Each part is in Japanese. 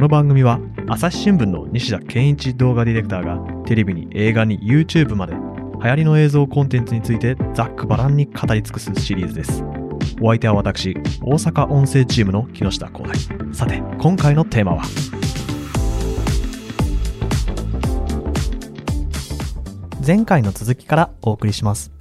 この番組は朝日新聞の西田健一動画ディレクターがテレビに映画に YouTube まで流行りの映像コンテンツについてざっくばらんに語り尽くすシリーズです。お相手は私、大阪音声チームの木下光大。さて、今回のテーマは？前回の続きからお送りします。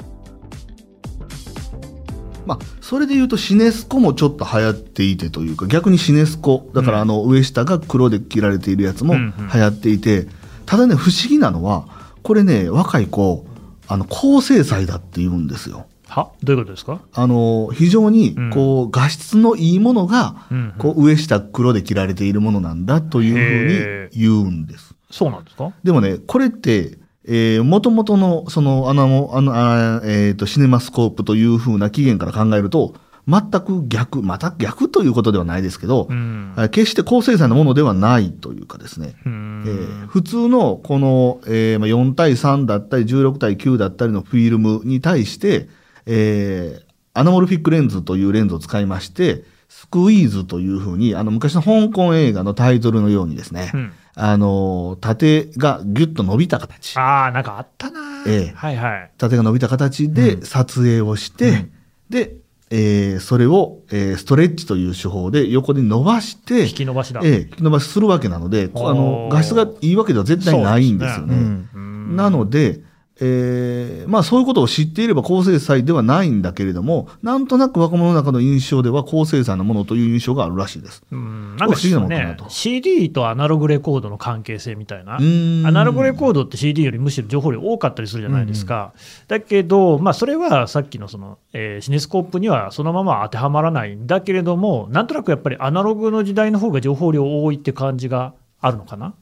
まあ、それで言うとシネスコもちょっと流行っていてというか逆にシネスコだからあの上下が黒で切られているやつも流行っていて、ただね不思議なのはこれね若い子あの高精細だって言うんですよ。は？どういうことですか？あの非常にうん。こう画質のいいものがうんうん。こう上下黒で切られているものなんだというふうに言うんです。そうなんですか？でもね、これって、えー、元々の、その、あの、あの、あえっ、と、シネマスコープというふうな起源から考えると、全く逆、また逆ということではないですけど、うん。あ決して高精細なものではないというかですね、うん。えー普通のこの、えーまあ、4対3だったり16対9だったりのフィルムに対して、えーアナモルフィックレンズというレンズを使いまして、スクイーズというふうに、あの昔の香港映画のタイトルのようにですね、うんあの、縦がギュッと伸びた形。ああ、なんかあったなーええはいはい。縦が伸びた形で撮影をして、で、えーそれを、えーストレッチという手法で横に伸ばして、引き伸ばしだ。ええ引き伸ばしするわけなので、こあの画質がいいわけでは絶対ないんですよね。そううんなので、えーまあそういうことを知っていれば高精細ではないんだけれども、なんとなく若者の中の印象では高精細なものという印象があるらしいです。うん、なんか不思議なと、CD とアナログレコードの関係性みたいな。アナログレコードって CD よりむしろ情報量多かったりするじゃないですか。だけど、まあ、それはさっきのその、えーシネスコープにはそのまま当てはまらないんだけれども、なんとなくやっぱりアナログの時代の方が情報量多いって感じがあるのかな？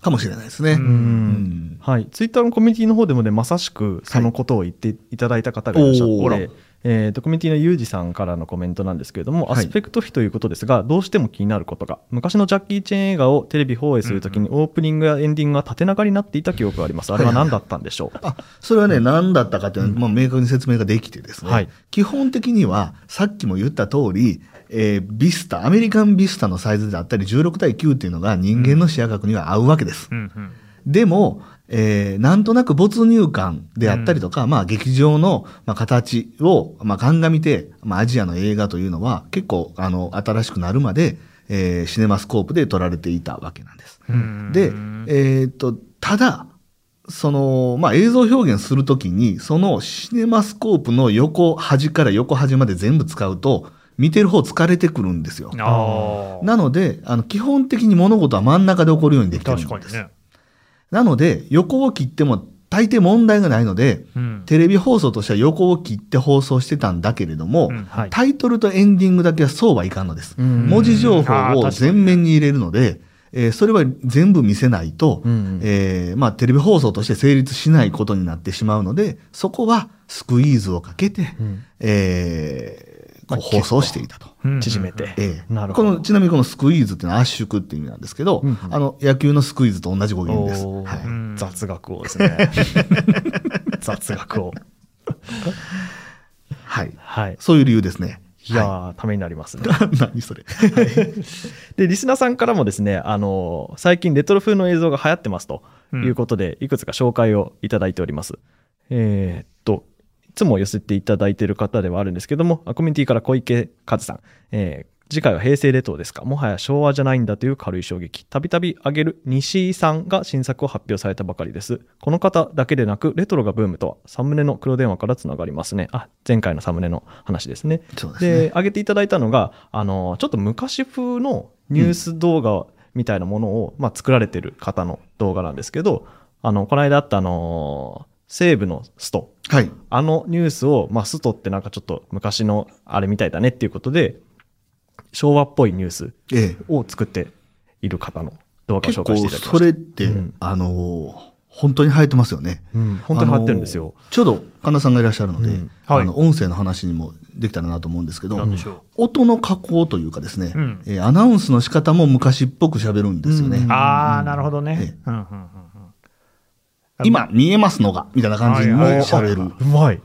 かもしれないですね。ううん。んはい、ツイッターのコミュニティの方でもね、まさしくそのことを言っていただいた方がいらっしゃって、おーあら。えーと、コミュニティのユージさんからのコメントなんですけれども、はい。アスペクト比ということですが、どうしても気になることが、昔のジャッキー・チェーン映画をテレビ放映するときに、オープニングやエンディングが縦長になっていた記憶があります。あれは何だったんでしょう、あそれはね、何だったかというのは、まあ、明確に説明ができてですね、はい。基本的には、さっきも言った通り、えービスタ、アメリカンビスタのサイズであったり、16対9っていうのが人間の視野角には合うわけです。うんうんでも、えーなんとなく没入感であったりとか、まあ劇場の、まあ、形を、まあ、鑑みて、まあアジアの映画というのは結構、あの、新しくなるまで、えーシネマスコープで撮られていたわけなんです。うんで、えーっと、ただ、その、まあ、映像表現するときに、そのシネマスコープの横端から横端まで全部使うと、見てる方疲れてくるんですよ。なので、あの、基本的に物事は真ん中で起こるようにできてるんです。確かにね。なので、横を切っても大抵問題がないので、うんテレビ放送としては横を切って放送してたんだけれども、うんはいタイトルとエンディングだけはそうはいかんのです。うん文字情報を全面に入れるので、えーそれは全部見せないと、うんうんえーまあ、テレビ放送として成立しないことになってしまうので、そこはスクイーズをかけて、うんえーこうまあ放送していたと。うん縮めて。ええなるほどこのちなみにこのスクイーズっていうのは圧縮っていう意味なんですけど、うんうんあの野球のスクイーズと同じ語源です。はいうん雑学をですね。雑学を。はい。はい。そういう理由ですね。いやー、ためになりますね。何それ。で、リスナーさんからもですね、あの最近レトロ風の映像が流行ってますということで、いくつか紹介をいただいております。えーつも寄せていただいている方ではあるんですけども、あコミュニティから小池和さん、えー次回は平成レトロですかもはや昭和じゃないんだという軽い衝撃。たびたび挙げる西井さんが新作を発表されたばかりです。この方だけでなく、レトロがブームとは、サムネの黒電話からつながりますね。あ、前回のサムネの話ですね。そうですねで、上げていただいたのが、あの、ちょっと昔風のニュース動画みたいなものを、まあ、作られてる方の動画なんですけど、あの、この間あった、あの、西部のスト。はい。あのニュースを、まあ、ストってなんかちょっと昔のあれみたいだねっていうことで、昭和っぽいニュースええを作っている方の動画を紹介していただきました。それって、うんあのー本当に流行ってますよね。うん、本当に流行ってるんですよ。あのーちょうど神田さんがいらっしゃるので、うんはいあの音声の話にもできたらなと思うんですけど。音の加工というかですね、うんえーアナウンスの仕方も昔っぽく喋るんですよね。うんああ、なるほどえね。うんうんうんうん今見えますのが、みたいな感じにも喋る。うまい。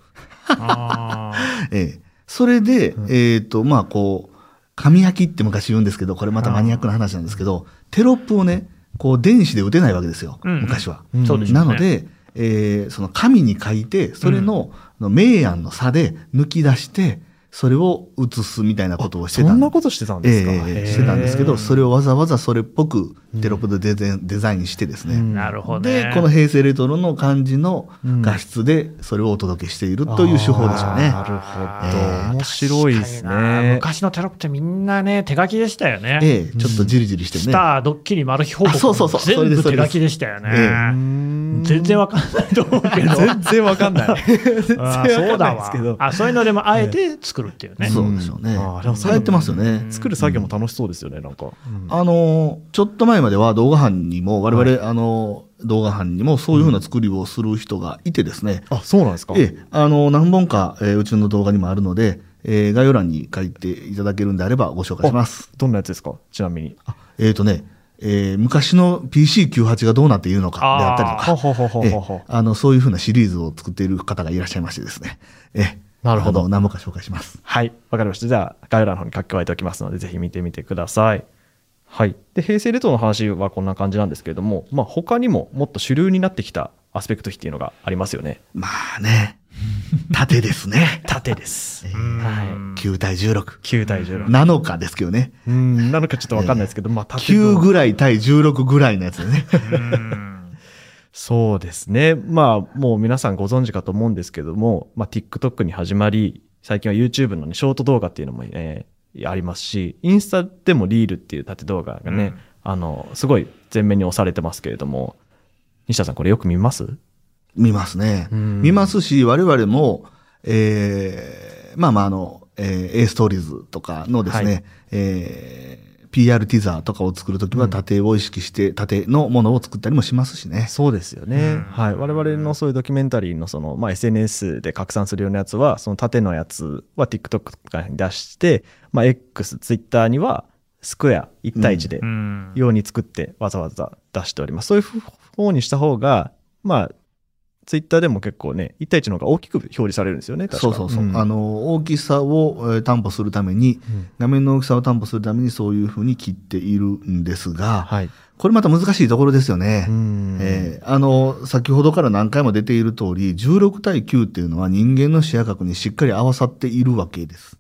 あ ええ。それで、えっ、と、まあ、こう、紙焼きって昔言うんですけど、これまたマニアックな話なんですけど、テロップをね、こう電子で打てないわけですよ、うん。昔は。うん。そうでしょうね。なので、えーその紙に書いて、それの、の明暗の差で抜き出して、それを写すみたいなことをしてたそんなことしてたんですか、ええええしてたんですけど、それをわざわざそれっぽくテロップでデザインデザインしてですね、うんなるほどね。で、この平成レトロの感じのうん画質でそれをお届けしているという手法でしょうね。なるほええど。面白いですね。昔のテロップってみんなね、手書きでしたよね。ええちょっとじりじりしてね。スター、ドッキリ、マル秘報そうそうそう全部手書きでしたよね。全然わかんないと思うけど。全然わかんない。全然わあかんそうだわないですけど。あ。そういうのでもあえて作るっていうね。そうでしょうね。あでも流行ってますよね。作る作業も楽しそうですよね、なんか。あのちょっと前までは動画班にも、我々、あの動画班にもそういうふうな作りをする人がいてですね、あ、そうなんですか？ええ、あの何本か、えーうちの動画にもあるので、えー概要欄に書いていただけるんであればご紹介します。どんなやつですか？ちなみに。えっ、とね、えー昔の PC98 がどうなっているのかであったりとか。あの、そういうふうなシリーズを作っている方がいらっしゃいましてですね。ええなるほど何本か紹介します。はい、わかりました。じゃあ、概要欄の方に書き加えておきますので、ぜひ見てみてください。はい。で、平成レトロの話はこんな感じなんですけれども、まあ、他にももっと主流になってきたアスペクト比っていうのがありますよね。まあね、縦ですね。縦です。ええはい。9対16。9対16。なのかですけどね。うん、なのかちょっとわかんないですけど、まあ、縦9のぐらい対16ぐらいのやつでね。そうですね。まあ、もう皆さんご存知かと思うんですけども、まあ、TikTok に始まり、最近は YouTube のね、ショート動画っていうのも、ね、ありますし、インスタでもリールっていう縦動画がね、うんあの、すごい前面に押されてますけれども、西田さんこれよく見ます？見ますね。うん見ますし、我々も、えーまあまあ、あの、えー、A ストーリーズとかのですね、はいえー PR ティザーとかを作るときは縦を意識して、縦のものを作ったりもしますしね。そうですよね。うんはい。我々のそういうドキュメンタリーのその、まあ、SNS で拡散するようなやつは、その縦のやつは TikTok とかに出して、まあ、X、Twitter にはスクエア1対1でうんように作ってわざわざ出しております。そういう方にした方が、まあ、ツイッターでも結構ね、1対1の方が大きく表示されるんですよね、確かそうそうそう。んあの、大きさを、えー担保するために、うん画面の大きさを担保するためにそういうふうに切っているんですが、はい。これまた難しいところですよね。うんえーあの、先ほどから何回も出ている通り、16対9っていうのは人間の視野角にしっかり合わさっているわけです。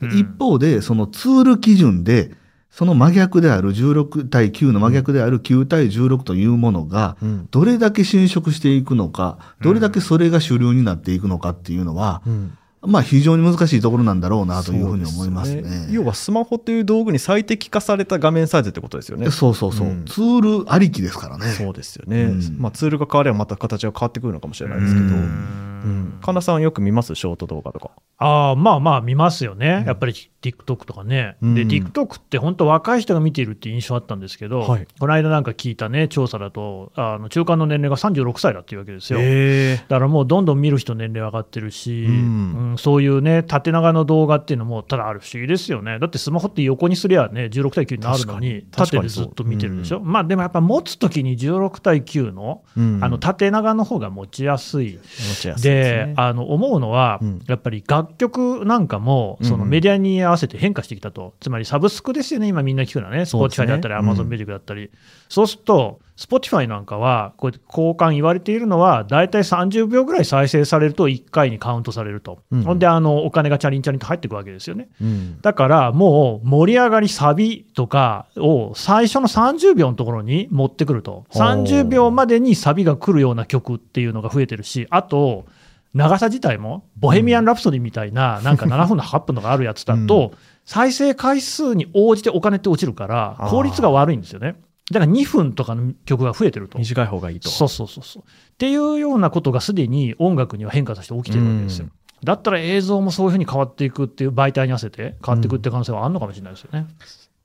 でうん一方で、そのツール基準で、その真逆である16対9の真逆である9対16というものが、うん。どれだけ侵食していくのか、どれだけそれが主流になっていくのかっていうのは、うんまあ非常に難しいところなんだろうなというふうに思いますそうでね。要はスマホという道具に最適化された画面サイズってことですよね。そうそうそう、うん。ツールありきですからね。そうですよね、うん。まあ、ツールが変わればまた形が変わってくるのかもしれないですけど、ううん。ん神田さんよく見ます？ショート動画とか。ああまあまあ見ますよね、やっぱり TikTok とかね、うん。で TikTok って本当、若い人が見ているっていう印象あったんですけど、はい。この間なんか聞いたね、調査だと、あの中間の年齢が36歳だっていうわけですよ。えだからもうどんどん見る人、年齢上がってるし、ううんんそういうね、縦長の動画っていうのも、ただある不思議ですよね、だってスマホって横にすりゃね、16対9になるのに、縦でずっと見てるでしょ、まあでもやっぱ持つときに16対9の,、うん。あの縦長の方が持ちやすい。でね。あの思うのは、うん。やっぱり楽曲なんかも、そのうんメディアに合わせて変化してきたと、つまりサブスクですよね、今みんな聞くのはね、そうですね。Spotify だったり、うん Amazon ミュージックだったり、そうすると、Spotify なんかは、こうやって交換言われているのは、大体30秒ぐらい再生されると1回にカウントされると、うん。ほんであのお金がチャリンチャリンと入っていくわけですよね。うん。だからもう盛り上がり、サビとかを最初の30秒のところに持ってくると、ほう。30秒までにサビが来るような曲っていうのが増えてるし、あと、長さ自体も、ボヘミアン・ラプソディみたいな、なんか7分の8分のがあるやつだと、再生回数に応じてお金って落ちるから効率が悪いんですよね。だから2分とかの曲が増えてると。短い方がいいと。そうそうそうそう。っていうようなことがすでに音楽には変化として起きてるわけですよ。うんだったら映像もそういうふうに変わっていくっていう媒体に合わせて変わっていくっていう可能性はあるのかもしれないですよね。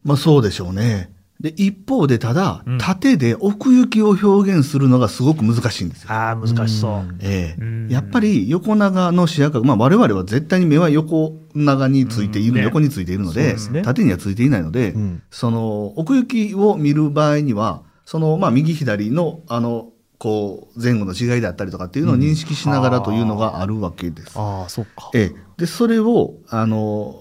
まあそうでしょうね。で、一方でただうん、縦で奥行きを表現するのがすごく難しいんですよ。ああ、難しそう。うん。ええ。うん。やっぱり横長の視野角、まあ我々は絶対に目は横長についている、うん。ね横についているのでそうですね。縦にはついていないので、うん。その奥行きを見る場合には、そのまあ右左のあの、こう前後の違いであったりとかっていうのを認識しながらというのがあるわけです。ああ、そっか。ええ、でそれをあの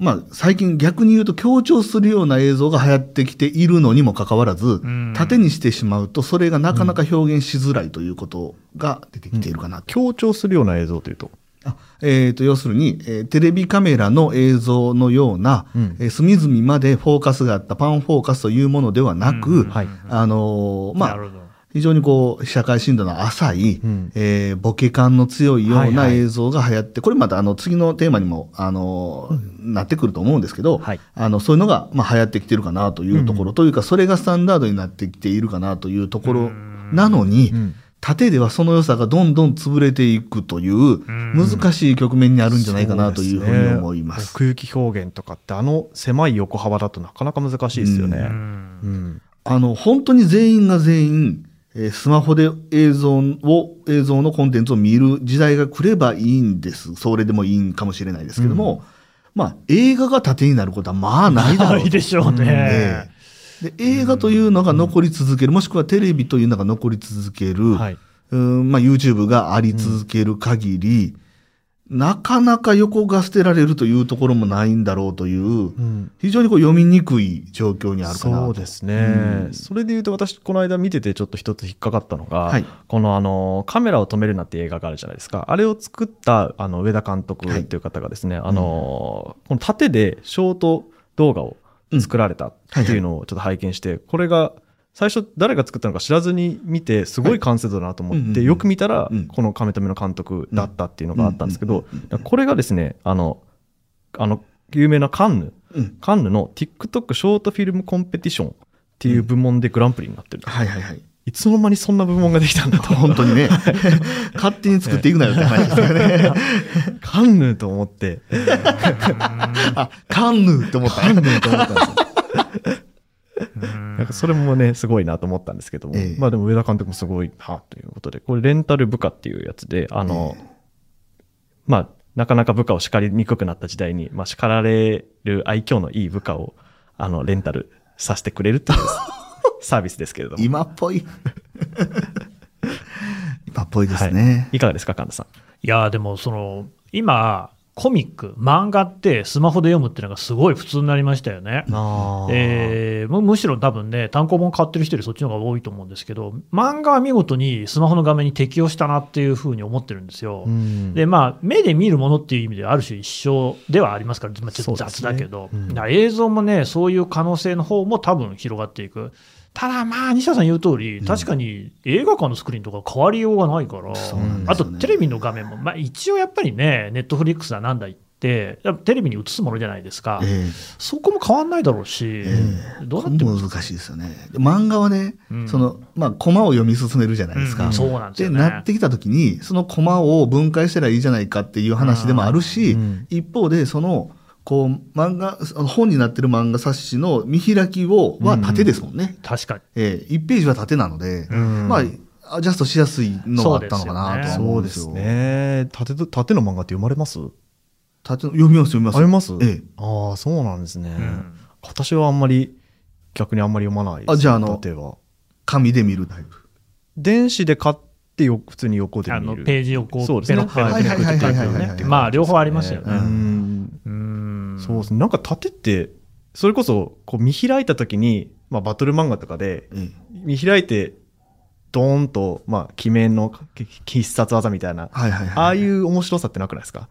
まあ、最近逆に言うと強調するような映像が流行ってきているのにもかかわらず、ん。縦にしてしまうと、それがなかなか表現しづらいということが出てきているかなと。強調するような映像というと？あえー、と要するに、えーテレビカメラの映像のような、うん。えー隅々までフォーカスがあったパンフォーカスというものではなく、うん。はい。あのーまあ、非常にこう、社会深度の浅い、うん。えーボケ感の強いよはいうはい。な映像が流行って、これまたあの次のテーマにも、あのーなってくると思うんですけど、はい。あのそういうのが、まあ、流行ってきてるかなというところ、というか、それがスタンダードになってきているかなというところなのに、うん。縦ではその良さがどんどん潰れていくという難しい局面にあるんじゃないかなというふうに思います。奥行き表現とかってあの狭い横幅だとなかなか難しいですよね。ううんん。あの、本当に全員が全員、えースマホで映像を、映像のコンテンツを見る時代が来ればいいんです。それでもいいんかもしれないですけども、まあ、映画が縦になることはまあないだろうと。ないでしょうね。ええで映画というのが残り続ける、もしくはテレビというのが残り続ける、はい。うんまあ、YouTube があり続ける限り、なかなか横が捨てられるというところもないんだろうという、うん。非常にこう読みにくい状況にあるかなと。そうですね、うん。それでいうと私この間見ててちょっと一つ引っかかったのが、はい。このあのカメラを止めるなっていう映画があるじゃないですか。あれを作ったあの上田監督はい。っていう方がですね、あのこの縦でショート動画を作られたっていうのをちょっと拝見して、これが最初誰が作ったのか知らずに見てすごい完成度だなと思って、よく見たらうん。この亀止めの監督だったっていうのがあったんですけどこれがですねあのあの有名なカンヌ。うん。カンヌの TikTok ショートフィルムコンペティションっていう部門でグランプリになってる、はいはいはい。いつの間にそんな部門ができたんだと。本当にね、勝手に作っていくなよって話ですよね。カンヌと思って。あ、カンヌって思った。カンヌと思ったなんかそれもねすごいなと思ったんですけども、ええ。まあでも上田監督もすごいなということでこれレンタル部下っていうやつであの、まあなかなか部下を叱りにくくなった時代に、まあ、叱られる愛嬌のいい部下をあのレンタルさせてくれるっていう サービスですけれども。今っぽい。今っぽいですね。いかがですか神田さん。いやーでもその今コミック漫画ってスマホで読むっていうのがすごい普通になりましたよね。あえーむむしろ多分ね単行本買ってる人よりそっちの方が多いと思うんですけど漫画は見事にスマホの画面に適用したなっていうふうに思ってるんですよ。うん。でまあ、目で見るものっていう意味ではある種一緒ではありますから、まあ、ちょっと雑だけど、うん。映像もねそういう可能性の方も多分広がっていくただまあ西田さん言う通り確かに映画館のスクリーンとか変わりようがないから、そうなんあとテレビの画面も、まあ、一応やっぱりねネットフリックスだなんだ言ってテレビに映すものじゃないですか、えそこも変わんないだろうし、ええ。どうなっても難しいですよね。で漫画はね、うん。その、まあ、コマを読み進めるじゃないですか。うん。そうなんですで、よね。なってきたときに、そのコマを分解したらいいじゃないかっていう話でもあるし、うん。一方で、その、こう、漫画、本になってる漫画冊子の見開きを、は縦ですもんね。確かに、ええ1ページは縦なので、うんまあ、アジャストしやすいのがあったのかなとは思そううんでですよ。すね縦と縦の漫画って読まれます？縦読みます、読みます。あります？ええ。ああそうなんですね、うん私はあんまり逆にあんまり読まないですあじゃああの縦は紙で見るタイプ。電子で買ってよ普通に横であ見るのページをこうそうですねペロッペロッペロッはいはいはいはいペロッペロッはいはいまあ両方ありますよね。うんうんそうですね。なんか縦ってそれこそこう見開いた時に、まあ、バトル漫画とかでええ見開いてドーンと、まあ、鬼面の必殺技みたいな。ああいう面白さってなくないですか？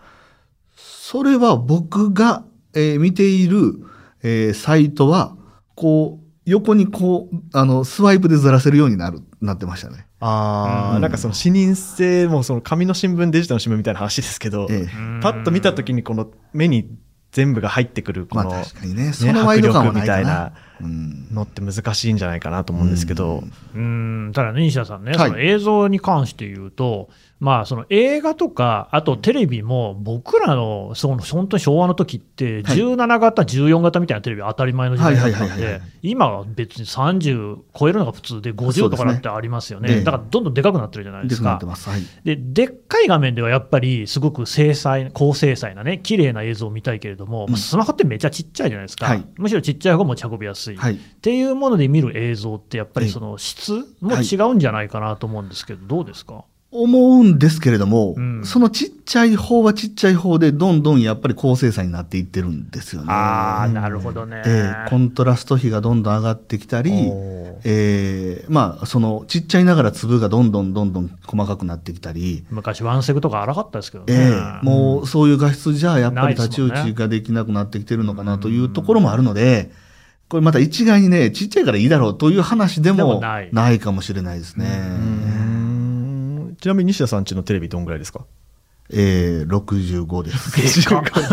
それは僕が、えー見ている、えーサイトは、こう、横にこう、あの、スワイプでずらせるようになる、なってましたね。ああ、うん。なんかその視認性もその紙の新聞デジタルの新聞みたいな話ですけど、ええ。パッと見た時にこの目に全部が入ってくるこまあの、確かにね、迫力みたいな。のって難しいんじゃないかなと思うんですけど、うん。ただね、西田さんね、はい。その映像に関して言うと、まあ、その映画とか、あとテレビも、僕らのその本当に昭和の時って、はい。17型、14型みたいなテレビ当たり前の時代だったんはいはいはいはいで、今は別に30超えるのが普通で、そ50うですねとかだってありますよね、ええだからどんどんでかくなってるじゃないでか。です。はい。ででっかい画面ではやっぱりすごく精細高精細なね綺麗な映像を見たいけれども、うん。まあスマホってめちゃちっちゃいじゃないですか、はい。むしろちっちゃい方が持ち運びやすい、はい。っていうもので見る映像ってやっぱりええその質も違うんじゃないかなと思うんですけど、どうですか？思うんですけれども、うんそのちっちゃい方はちっちゃい方で、どんどんやっぱり高精細になっていってるんですよね。ああ、なるほどね。ええコントラスト比がどんどん上がってきたり、ええまあ、そのちっちゃいながら粒がどんどんどんどん細かくなってきたり、昔、ワンセグとか荒かったですけどね。ええもうそういう画質じゃやっぱり太刀打ちができなくなってきてるのかなというところもあるので、これまた一概にね、ちっちゃいからいいだろうという話ででももないかもしれないですね。ちなみに西田さんちのテレビどんぐらいですか？えー、65です。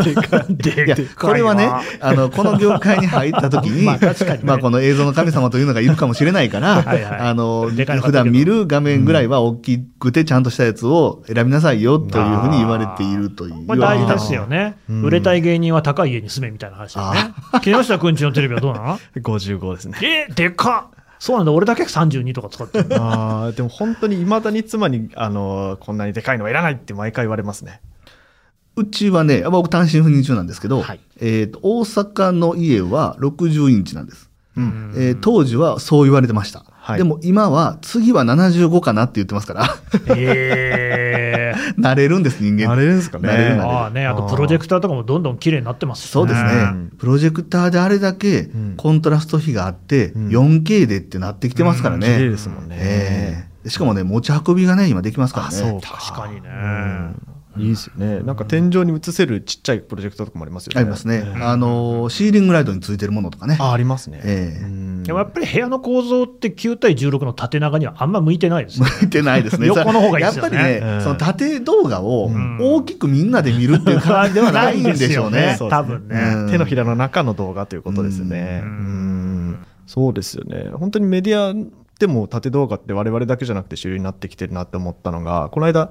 でかでいやでかい。わこれはね、あの、この業界に入った時に、まあ確かにね。まあこの映像の神様というのがいるかもしれないから、はいはい。あの、普段見る画面ぐらいは大きくてちゃんとしたやつを選びなさいよというふうに言われているという。これ大事ですよね、うん。売れたい芸人は高い家に住めみたいな話だよね。木下くんちのテレビはどうなの？55ですね。えでかっそうなんだ、俺だけ32とか使ってる あーでも本当にいまだに妻にあのこんなにでかいのはいらないって毎回言われますね。うちはね、僕単身赴任中なんですけど、はい。えーと大阪の家は60インチなんです。うん。えー当時はそう言われてました。はい。でも今は次は75かなって言ってますから、えー。慣れるんです、人間。あれですかね。慣れるああね、あとプロジェクターとかもどんどん綺麗になってますしそうですね、うんプロジェクターであれだけん。コントラスト比があって、うん。4K でってなってきてますから綺麗ね。ですもんね、ええ。しかもね、持ち運びがね、今できますからあそうね。確かにね。うんいいですよねなんか天井に映せるちっちゃいプロジェクターとかもありますよねありますね。あの、シーリングライトについてるものとかね。あありますね、ええうんでもやっぱり部屋の構造って9対16の縦長にはあんま向いてないですよね。向いてないですね。横の方がいいですよねやっぱりね、うんその縦動画をん大きくみんなで見るっていう感じではないんでしょうね。多分ね。うん手のひらの中の動画ということですよね。うそうですよね。本当にメディアでも縦動画って我々だけじゃなくて主流になってきてるなって思ったのが、この間、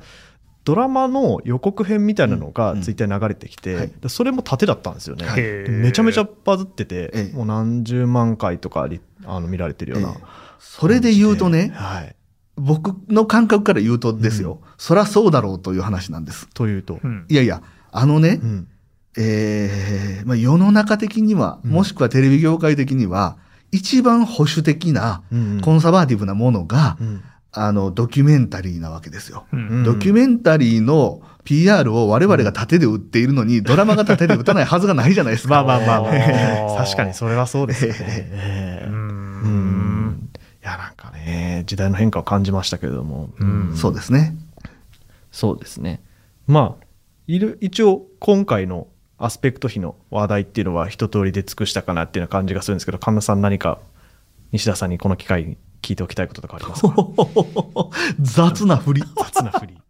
ドラマの予告編みたいなのがうん。ツイッターに流れてきて、はい。でそれも縦だったんですよね。はい。でめちゃめちゃバズってて、ええ。もう何十万回とかリあの見られてるような、ええ。それで言うとね、はい。僕の感覚から言うとですよ、そりゃそうだろうという話なんです。というと、うん。いやいや、あのね、うん。えーまあ、世の中的には、うん。もしくはテレビ業界的には、一番保守的な、うん。コンサバーティブなものが、うんあの、ドキュメンタリーなわけですよ。うん。うん。ドキュメンタリーの PR を我々が縦で売っているのに、ドラマが縦で打たないはずがないじゃないですか。まあまあまあ 確かにそれはそうですよね。うえ。えうん。ん。いやなんかね時代の変化を感じましたけれども、うん。そうですね。そうですね。まあいる一応今回のアスペクト比の話題っていうのは一通りで尽くしたかなっていうような感じがするんですけど神田さん何か西田さんにこの機会に聞いておきたいこととかありますか？雑な振り。雑な振り。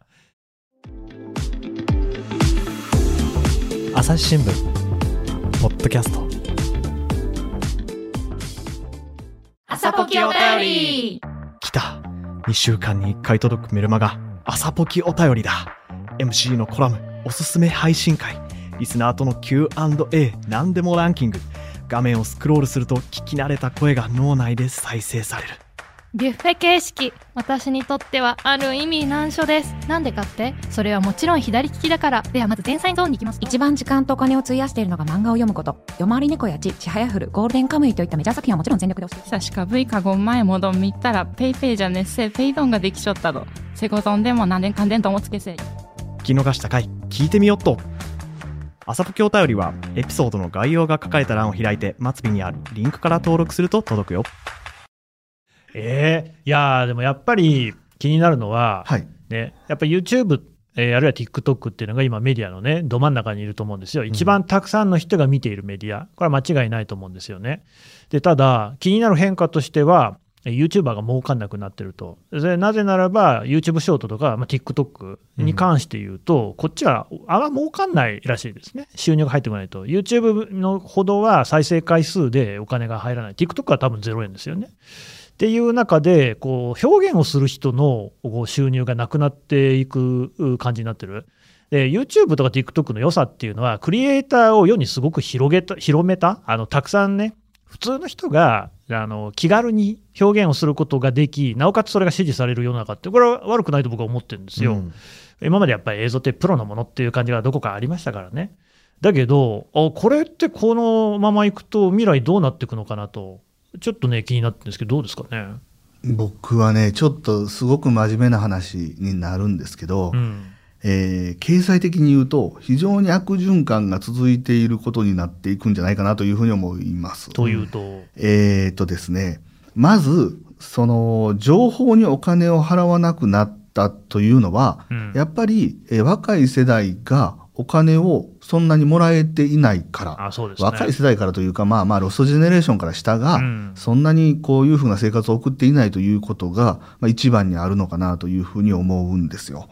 朝日新聞ポッドキャスト。朝ポキお便り。来た。2週間に1回届くメルマガ。朝ポキお便りだ。MC のコラムおすすめ配信会。リスナーとの Q&A 何でもランキング。画面をスクロールすると聞き慣れた声が脳内で再生されるビュッフェ形式私にとってはある意味難所です。なんでかって？それはもちろん左利きだから。ではまず前菜ゾーンに行きます。一番時間とお金を費やしているのが漫画を読むこと。夜回り猫やちちはやふるゴールデンカムイといったメジャー作品はもちろん全力で押して久しか V かご前もどんみたらペイペイじゃねっせペイドンができちょったどセコドンでも何年んでんともつけせ聞き逃したかい聞いてみよっと。朝ポケお便りはエピソードの概要が書かれた欄を開いて末尾にあるリンクから登録すると届くよ。ええいやーでもやっぱり気になるのは、はい。ね、やっぱり YouTube、えーあるいは TikTok っていうのが今メディアのね、ど真ん中にいると思うんですよ。一番たくさんの人が見ているメディア。これは間違いないと思うんですよね。で、ただ、気になる変化としては、えー YouTuber が儲かんなくなってると。でなぜならば、YouTube ショートとか、まあ、TikTok に関して言うと、こっちはあんま儲かんないらしいですね。収入が入ってこないと。YouTube のほどは再生回数でお金が入らない。TikTok は多分0円ですよね。っていう中でこう表現をする人のこう収入がなくなっていくう感じになってる。で YouTube とか TikTok の良さっていうのはクリエイターを世にすごく広げた広めたあのたくさんね普通の人があの気軽に表現をすることができなおかつそれが支持される世の中ってこれは悪くないと僕は思ってるんですよ。うん今までやっぱり映像ってプロのものっていう感じがどこかありましたからね。だけど、あこれってこのままいくと未来どうなっていくのかなと、ちょっとね、気になってるんですけど、どうですかね？僕はねちょっとすごく真面目な話になるんですけど、うんえー経済的に言うと非常に悪循環が続いていることになっていくんじゃないかなというふうに思います。というと、えーとですね、まず、その、情報にお金を払わなくなったというのは、うんやっぱり、えー若い世代がお金をそんなにもらえていないから、ね若い世代からというか、まあまあ、ロストジェネレーションから下が、うんそんなにこういうふうな生活を送っていないということが、まあ、一番にあるのかなというふうに思うんですよ。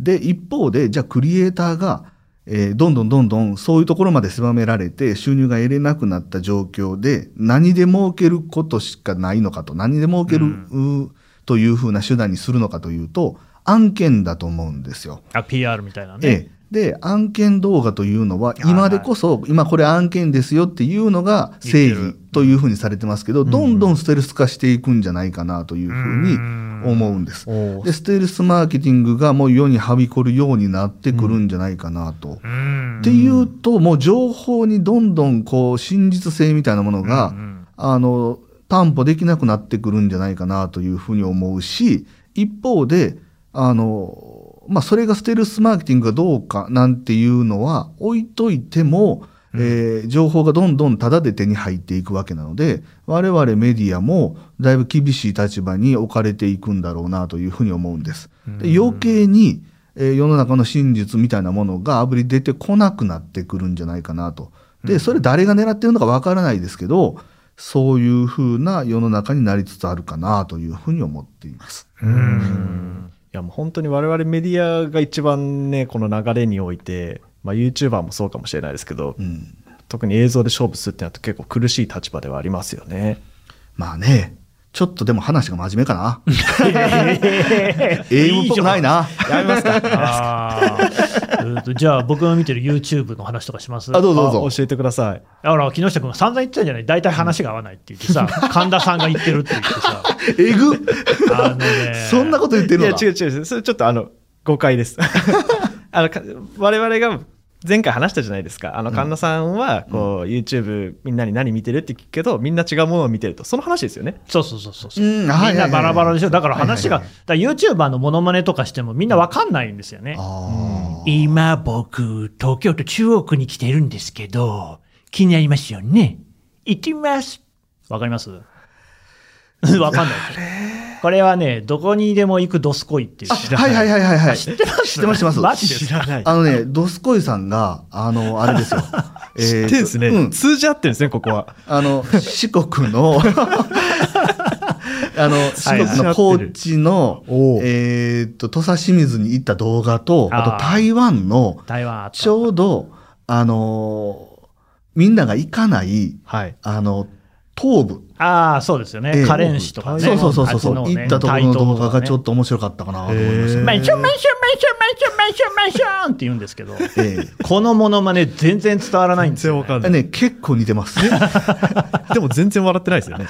で、一方で、じゃあクリエイターが、えーどんどんどんどんそういうところまで狭められて収入が得れなくなった状況で何で儲けることしかないのかと何で儲ける、うというふうな手段にするのかというと案件だと思うんですよ。あ PR みたいなね。ええで案件動画というのは今でこそ今これ案件ですよっていうのが正義というふうにされてますけどどんどんステルス化していくんじゃないかなというふうに思うんです。おでステルスマーケティングがもう世にはびこるようになってくるんじゃないかなと。うん。っていうともう情報にどんどんこう真実性みたいなものが、うん。あの担保できなくなってくるんじゃないかなというふうに思うし一方であの、まあ、それがステルスマーケティングがどうかなんていうのは置いといても、えー情報がどんどんタダで手に入っていくわけなので我々メディアもだいぶ厳しい立場に置かれていくんだろうなというふうに思うんです。で余計に、えー世の中の真実みたいなものがあぶり出てこなくなってくるんじゃないかなと。でそれ誰が狙ってるのかわからないですけどそういうふうな世の中になりつつあるかなというふうに思っています。うんいやもう本当に我々メディアが一番ねこの流れにおいて、まあ、YouTuber もそうかもしれないですけど、うん、特に映像で勝負するってなると結構苦しい立場ではありますよね。まあねちょっとでも話が真面目かな。英語っぽくないな。やめますか じゃあ僕が見てる YouTube の話とかします？あどうぞどうぞ。あ教えてください。だから木下君が散々言ってたじゃない大体話が合わないって言ってさ、神田さんが言ってるって言ってさ。えぐあのねそんなこと言ってるのか。いや違う違う。それちょっとあの誤解です。あのか我々が前回話したじゃないですか。あの神田さんはこう、YouTube みんなに何見てるって聞くけどみんな違うものを見てると。その話ですよね。そうそうそうそうみんはいはいはいなバラバラでしょ。だから話が、はいはいだから YouTuber のモノマネとかしてもみんなわかんないんですよね。あー。今僕、東京都中央区に来てるんですけど、気になりますよね。行ってみます。わかります？わかんないですこれはね、どこにでも行くドスコイっていう。あはいはいはいはいはい。知ってます知ってます？知ってます。マジですか？ないあのね、ドスコイさんが、あの、あれですよ。え知ーってんですね、うん。通じ合ってるんですねここは。あの、四国の、あの、四国の高知の、えーっと、土佐清水に行った動画と、あと台湾の。ちょうど、あのーみんなが行かない、はい。あの、東部。ああ、そうですよね。ええカレン市とかね。そうそうそうそう行ったところの動画がちょっと。と面白かったかなと思いました。マンションマンションマンションマンションマンションマンションって言うんですけど、えこのモノマネ全然伝わらないんですよ、ね。全然わかんない。えね、結構似てます。でも全然笑ってないですよね。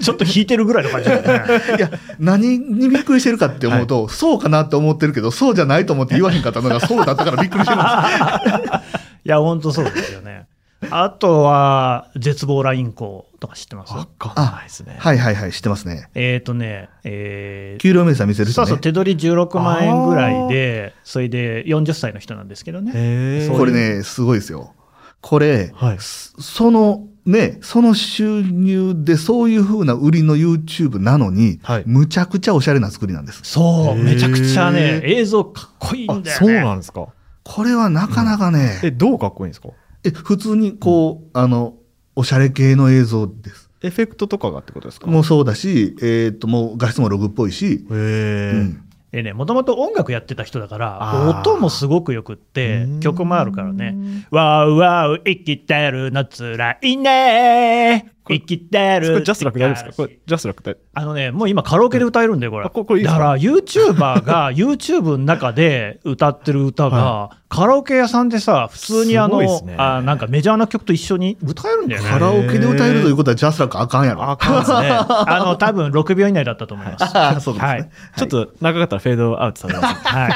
ちょっと引いてるぐらいの感じだよね。いや、何にびっくりしてるかって思うと、そうかなって思ってるけど、そうじゃないと思って言わへんかったのが、そうだったからびっくりしてるんです。いや、本当そうですよね。あとは、絶望ライン校とか知ってます？わかんないですね。はいはいはい、知ってますね。えっ、ー、とね、えー給料明細見せる人ね。そうそう、手取り16万円ぐらいで、それで40歳の人なんですけどね。へーこれね、すごいですよ。これ、はいそその、ね、その収入でそういう風な売りの YouTube なのに、はいむちゃくちゃおしゃれな作りなんです。そう、めちゃくちゃね、映像かっこいいんだよね。あそうなんですか。これはなかなかね、え、どうかっこいいんですか？え普通にこう、あの、おしゃれ系の映像です。エフェクトとかがってことですか？もうそうだし、えっ、と、もう画質もログっぽいし、へえ、うん。でね、もともと音楽やってた人だから、音もすごくよくってう、ん。曲もあるからね。わーわー生きてるのつらいね生きてる。これジャスラック大丈夫ですか？これジャスラック大あのね、もう今カラオケで歌えるんだよ、これ。あここれいいだから YouTuber が YouTube の中で歌ってる歌が、カラオケ屋さんでさ、普通にあの、ねあなんかメジャーな曲と一緒に歌えるんだよね。カラオケで歌えるということはジャスラックあかんやろ。あかんですね。あの、多分6秒以内だったと思います。あそうですね。はい。ちょっと長かったらフェードアウトされます。はい。っ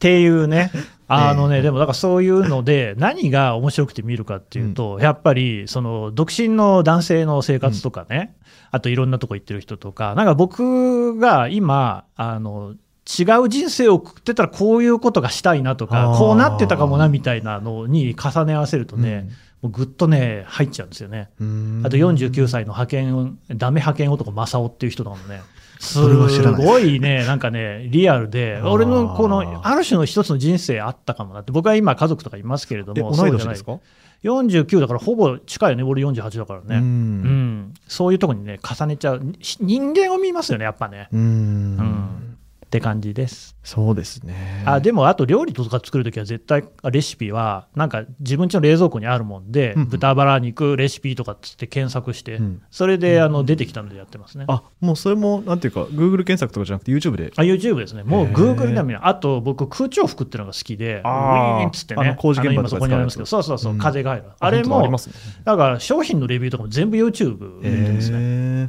ていうね、あのね、ええ。でもだからそういうので、何が面白くて見るかっていうと、やっぱりその独身の男性の生活とかね、あといろんなとこ行ってる人とか、なんか僕が今、あの違う人生を送ってたらこういうことがしたいなとかこうなってたかもなみたいなのに重ね合わせるとね、もうぐっとね、入っちゃうんですよね。うん。あと49歳の派遣、ダメ派遣男、正雄っていう人とかもね、すごいね、なんかね、リアルで、俺のこの、ある種の一つの人生あったかもなって、僕は今、家族とかいますけれどえも、同い年ですか？そうじゃない。49だから、ほぼ近いよね、俺48だからね、ううん。んそういうとこにね、重ねちゃう、し人間を見ますよね、やっぱね。うん。うんって感じです。そうですね。あでも、あと料理とか作るときは、絶対レシピは、なんか自分家の冷蔵庫にあるもんで、うん豚バラ肉レシピとかっつって検索して、うん。それであの出てきたのでやってますね。あもうそれもなんていうか Google 検索とかじゃなくて YouTube で。あ YouTube ですね、もうへー。も見な。いあと僕、空調服っていうのが好きで、ウあー。ィーンっつってあね、の工事現場とか今そこにありますけど、使そううそうそう、うん。風が入る、あれもね。だから商品のレビューとかも全部 YouTube で見てますね。う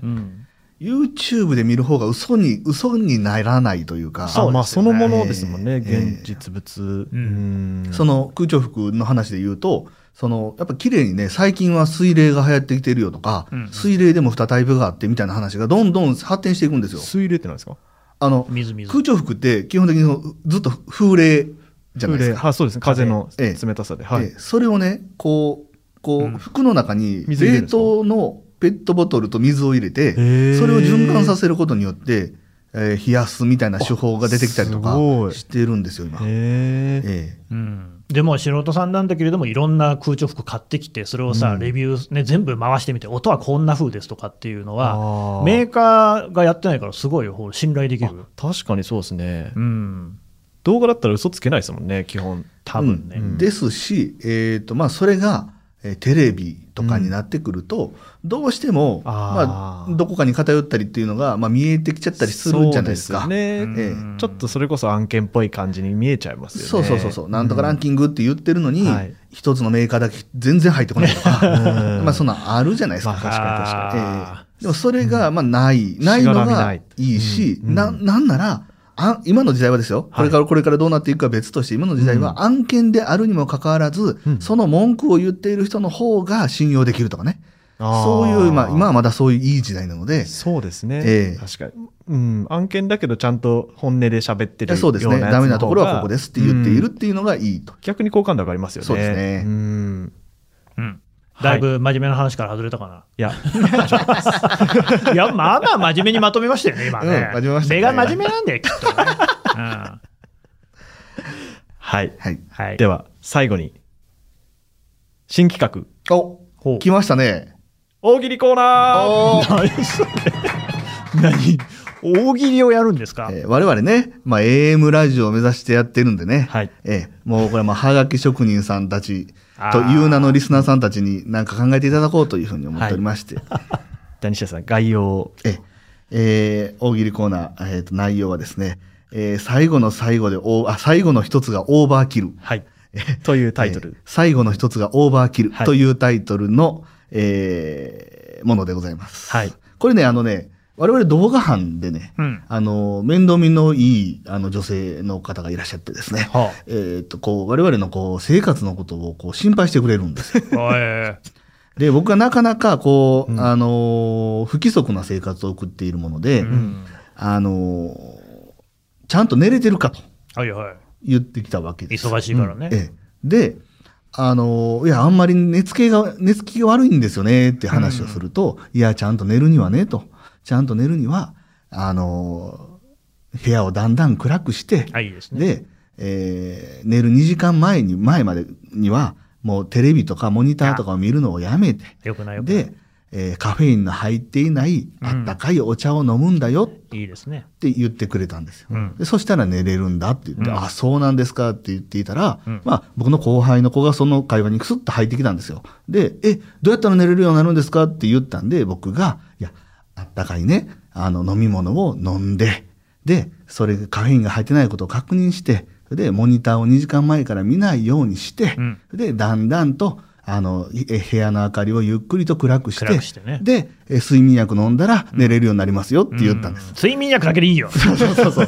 ん、YouTube で見る方が嘘に、嘘にならないというか、そうあまあそのものですもんね、ええ。現実物、うん。うん。その空調服の話で言うと、そのやっぱ綺麗にね、最近は水冷が流行ってきてるよとか、うん。水冷でも2タイプがあってみたいな話がどんどん発展していくんですよ。水冷ってなんですか？あの水水。空調服って基本的にずっと風冷じゃないですか。あそうですね。風のええ。冷たさで、はい。でそれをね、こう、こう、うん。服の中に冷凍のペットボトルと水を入れて、それを循環させることによって、えー冷やすみたいな手法が出てきたりとかしてるんですよ、今。へえええ。うん、でも素人さんなんだけれども、いろんな空調服買ってきて、それをさ、うん。レビュー、ね、全部回してみて、音はこんな風ですとかっていうのは、あー。メーカーがやってないから、すごい信頼できる。確かにそうですね、うん、動画だったら嘘つけないですもんね基本。多分ね。うん。ですし、えーとまあ、それが、えーテレビとかになってくると、どうしてもまあ、どこかに偏ったりっていうのが、まあ、見えてきちゃったりするんじゃないですか。ね、えうんちょっとそれこそ案件っぽい感じに見えちゃいますよね。そうそうそうそう、なんとかランキングって言ってるのに、はい。一つのメーカーだけ全然入ってこないとか、うん。まあそんなんあるじゃないですか。まあ確かに確かに。あええ。でもそれがまあない、ないのがい。いし、うん。ななんならあ、今の時代はですよ、これからこれからどうなっていくか別として、今の時代は案件であるにもかかわらず、うん。その文句を言っている人の方が信用できるとかね、あー。そういう、まあ、今はまだそういういい時代なので、そうですね、ええ。確かに、うん、案件だけどちゃんと本音で喋ってるよそうですね、うなやつの方が。ダメなところはここですって言っているっうんていうのがいいと。逆に好感度上がりますよね。そうですね。うん。うんだいぶ真面目な話から外れたかな。いや いや、まあまあ真面目にまとめましたよね、今ね。うん真面目ましたね目が真面目なんだよ、きっとね。うんはいはい。はい。では最後に新企画お来ましたね。大喜利コーナーお 何それ何？大喜利をやるんですか、えー我々ね、まあ、AM ラジオを目指してやってるんでね、はい。えーもうこれはまあはがき職人さんたちという名のリスナーさんたちに何か考えていただこうというふうに思っておりまして、じゃあ西田さん概要を。えーえー大喜利コーナー、えーと内容はですね、えー最後の最後でおあ最後の一つがオーバーキル。はい。というタイトル、えー最後の一つがオーバーキルはいというタイトルの、えーものでございます。はい。これね、あのね、我々動画班でね、うん。あの、面倒見のいい、あの、女性の方がいらっしゃってですね、はえっ、と、こう、我々のこう、生活のことをこう、心配してくれるんですよ。で、僕はなかなかこう、うんあの、不規則な生活を送っているもので、うん。あの、ちゃんと寝れてるかとはいはい。言ってきたわけです。忙しいからね。ええ、で、あの、いや、あんまり寝つきが、寝つきが悪いんですよねって話をすると、いや、ちゃんと寝るにはね、と。ちゃんと寝るには、あの、部屋をだんだん暗くして、あ、いいですね。で、えー寝る2時間前に、前までには、もうテレビとかモニターとかを見るのをやめて。で、えーカフェインの入っていないあったかいお茶を飲むんだよいいですね。って言ってくれたんですよ。うんでそしたら寝れるんだって言って、うんあ、そうなんですかって言っていたら、うんまあ僕の後輩の子がその会話にクスッと入ってきたんですよ。で、え、どうやったら寝れるようになるんですかって言ったんで、僕が、あったかいね、あの飲み物を飲んで、で、それがカフェインが入ってないことを確認して、で、モニターを2時間前から見ないようにして、うん。で、だんだんと、あの、え部屋の明かりをゆっくりと暗くして、してねで、え睡眠薬飲んだら寝れるようになりますよって言ったんです。睡眠薬だけでいいよ。そうそうそう。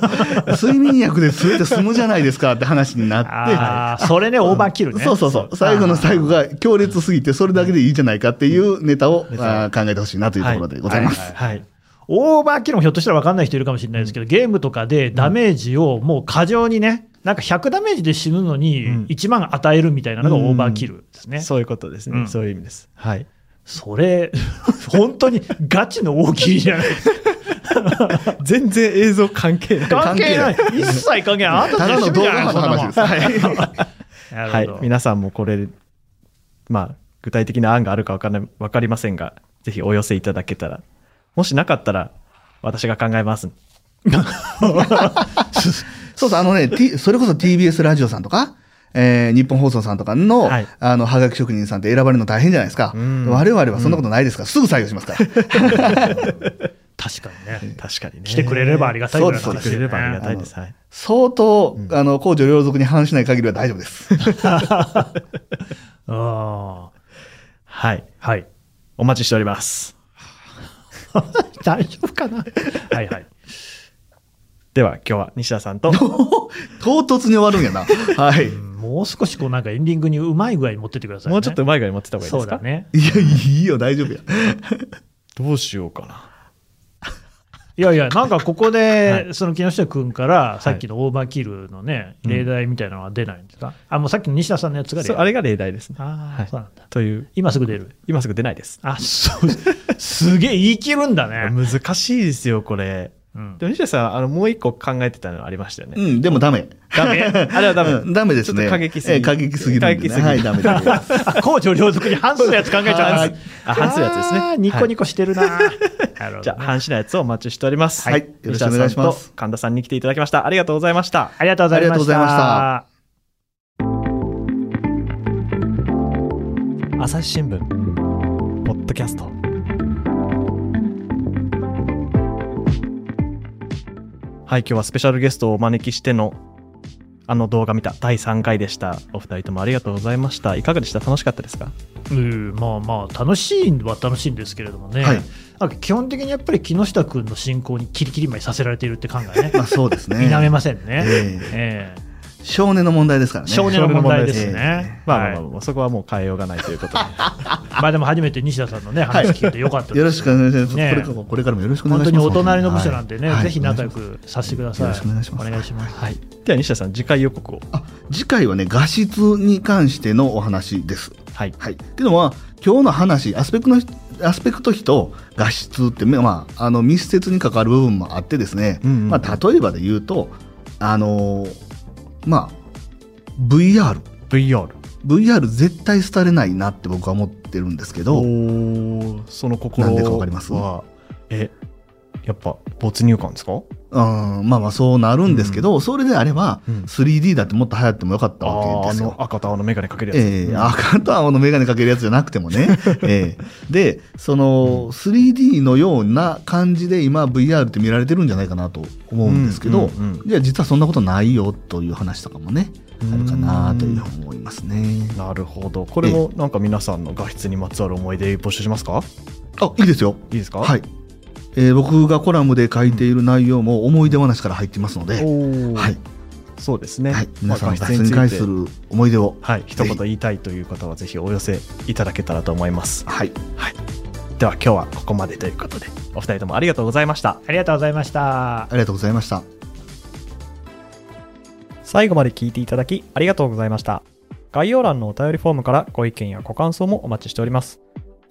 睡眠薬で全て済むじゃないですかって話になって、ああ、それね、オーバーキルね。そうそうそう。最後の最後が強烈すぎて、それだけでいいじゃないかっていうネタを、あー考えてほしいなというところでございます。はい。オーバーキルもひょっとしたら分かんない人いるかもしれないですけど、ゲームとかでダメージをもう過剰にね、なんか100ダメージで死ぬのにうん1万与えるみたいなのがオーバーキルですね。そういうことですね。うんそういう意味です。はい。それ、本当にガチの大喜利じゃないですか。全然映像関係ない。関係ない。一切関係ない。あなたの動画の話です。はい。皆さんもこれ、まあ、具体的な案があるかわかんない、わかりませんが、ぜひお寄せいただけたら。もしなかったら、私が考えます。そうそう、あのね、T、それこそ TBS ラジオさんとか、えー日本放送さんとかの、はいあの、はがき職人さんって選ばれるの大変じゃないですか。ん我々はそんなことないですから、すぐ採用しますから。確かにね。確かにね。来てくれればありがたいですね来てくれればありがたいです。はい。相当、あの、公序良俗に反しない限りは大丈夫です。あはい。ーはい。お待ちしております。大丈夫かな？はいはい。では、今日は西田さんと、唐突に終わるんやな。はい。もう少しこうなんかエンディングにうまい具合に持ってってください、ね。もうちょっとうまい具合に持ってた方がいいですか？そうだね。いや、いいよ、大丈夫や。どうしようかな。いやいや、なんかここはで、いその木下君から、さっきのオーバーキルのね、例題みたいなのは出ないんですか、あ、もうさっきの西田さんのやつがあれが例題ですね。ああ、はいそうなんだ。という、今すぐ出る？今すぐ出ないです。あ、そう。すげえ言い切るんだね。難しいですよ、これ。うんでも西田さん、あの、もう一個考えてたのありましたよね。うん、でもダメ。ダメ？あれはダメ。うんダメですね。ちょっと過激すぎえー過激すぎる。過激すぎるはい、ダメです。あ公序良俗に反するやつ考えちゃったんです。あ反するやつですねニコニコしてるな。じゃあ、半紙のやつをお待ちしております。はいよろしくお願いします神田さんに来ていただきました。ありがとうございました。ありがとうございました。ありがとうございました朝日新聞、ポッドキャスト。はい、今日はスペシャルゲストをお招きしてのあの動画見た第3回でした。お二人ともありがとうございました。いかがでした？楽しかったですか？うん、まあまあ、楽しいは楽しいんですけれどもね、はい基本的にやっぱり木下君の進行にキリキリ舞いさせられているって考えね、まあそうですね。否めませんね。えええ少年の問題ですからね。少年の問題ですね。まあまあはいまあ、そこはもう変えようがないということで。まあでも初めて西田さんのね、話聞けてよかったです。よろしくお願いします。ねこれからもこれからもよろしくお願いします。本当にお隣の部署なんでね、はいぜひ仲良くさせてください。よろしくお願いしますお願いします。はい。では西田さん、次回予告を。あ次回はね、画質に関してのお話です。はい。はい。けどまあ、今日の話、アスペクトの、アスペクト比と画質って、まあ、あの、密接に関わる部分もあってですね、うんうんうんまあ、例えばで言うと、あのーまあ、VR。VR。VR 絶対廃れないなって僕は思ってるんですけど、その心なんでかわかります？はえ、やっぱ没入感ですか？うん、まあまあそうなるんですけど、それであれば、うん 3D だってもっと流行ってもよかったわけですよの。赤と青の眼鏡かけるやつ。ええうん赤と青の眼鏡かけるやつじゃなくてもね。ええで、その 3D のような感じで今 VR って見られてるんじゃないかなと思うんですけど、うんうんうんじゃあ実はそんなことないよという話とかもね、あるかなというふうに思いますね。なるほど。これもなんか皆さんの画質にまつわる思い出募集しますか？あ、いいですよ。いいですか？はい。えー僕がコラムで書いている内容も思い出話から入っていますので、はい。そうですね。はい。皆さんのまあ画質に関する思い出を。はい、一言言いたいという方はぜひお寄せいただけたらと思います。はい。では今日はここまでということで、お二人ともありがとうございました。ありがとうございましたあ。りがとうございました。最後まで聞いていただきありがとうございました。概要欄のお便りフォームからご意見やご感想もお待ちしております。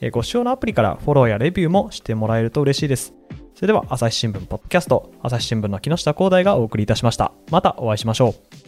えご視聴のアプリからフォローやレビューもしてもらえると嬉しいです。それでは朝日新聞ポッドキャスト、朝日新聞の木下光大がお送りいたしました。またお会いしましょう。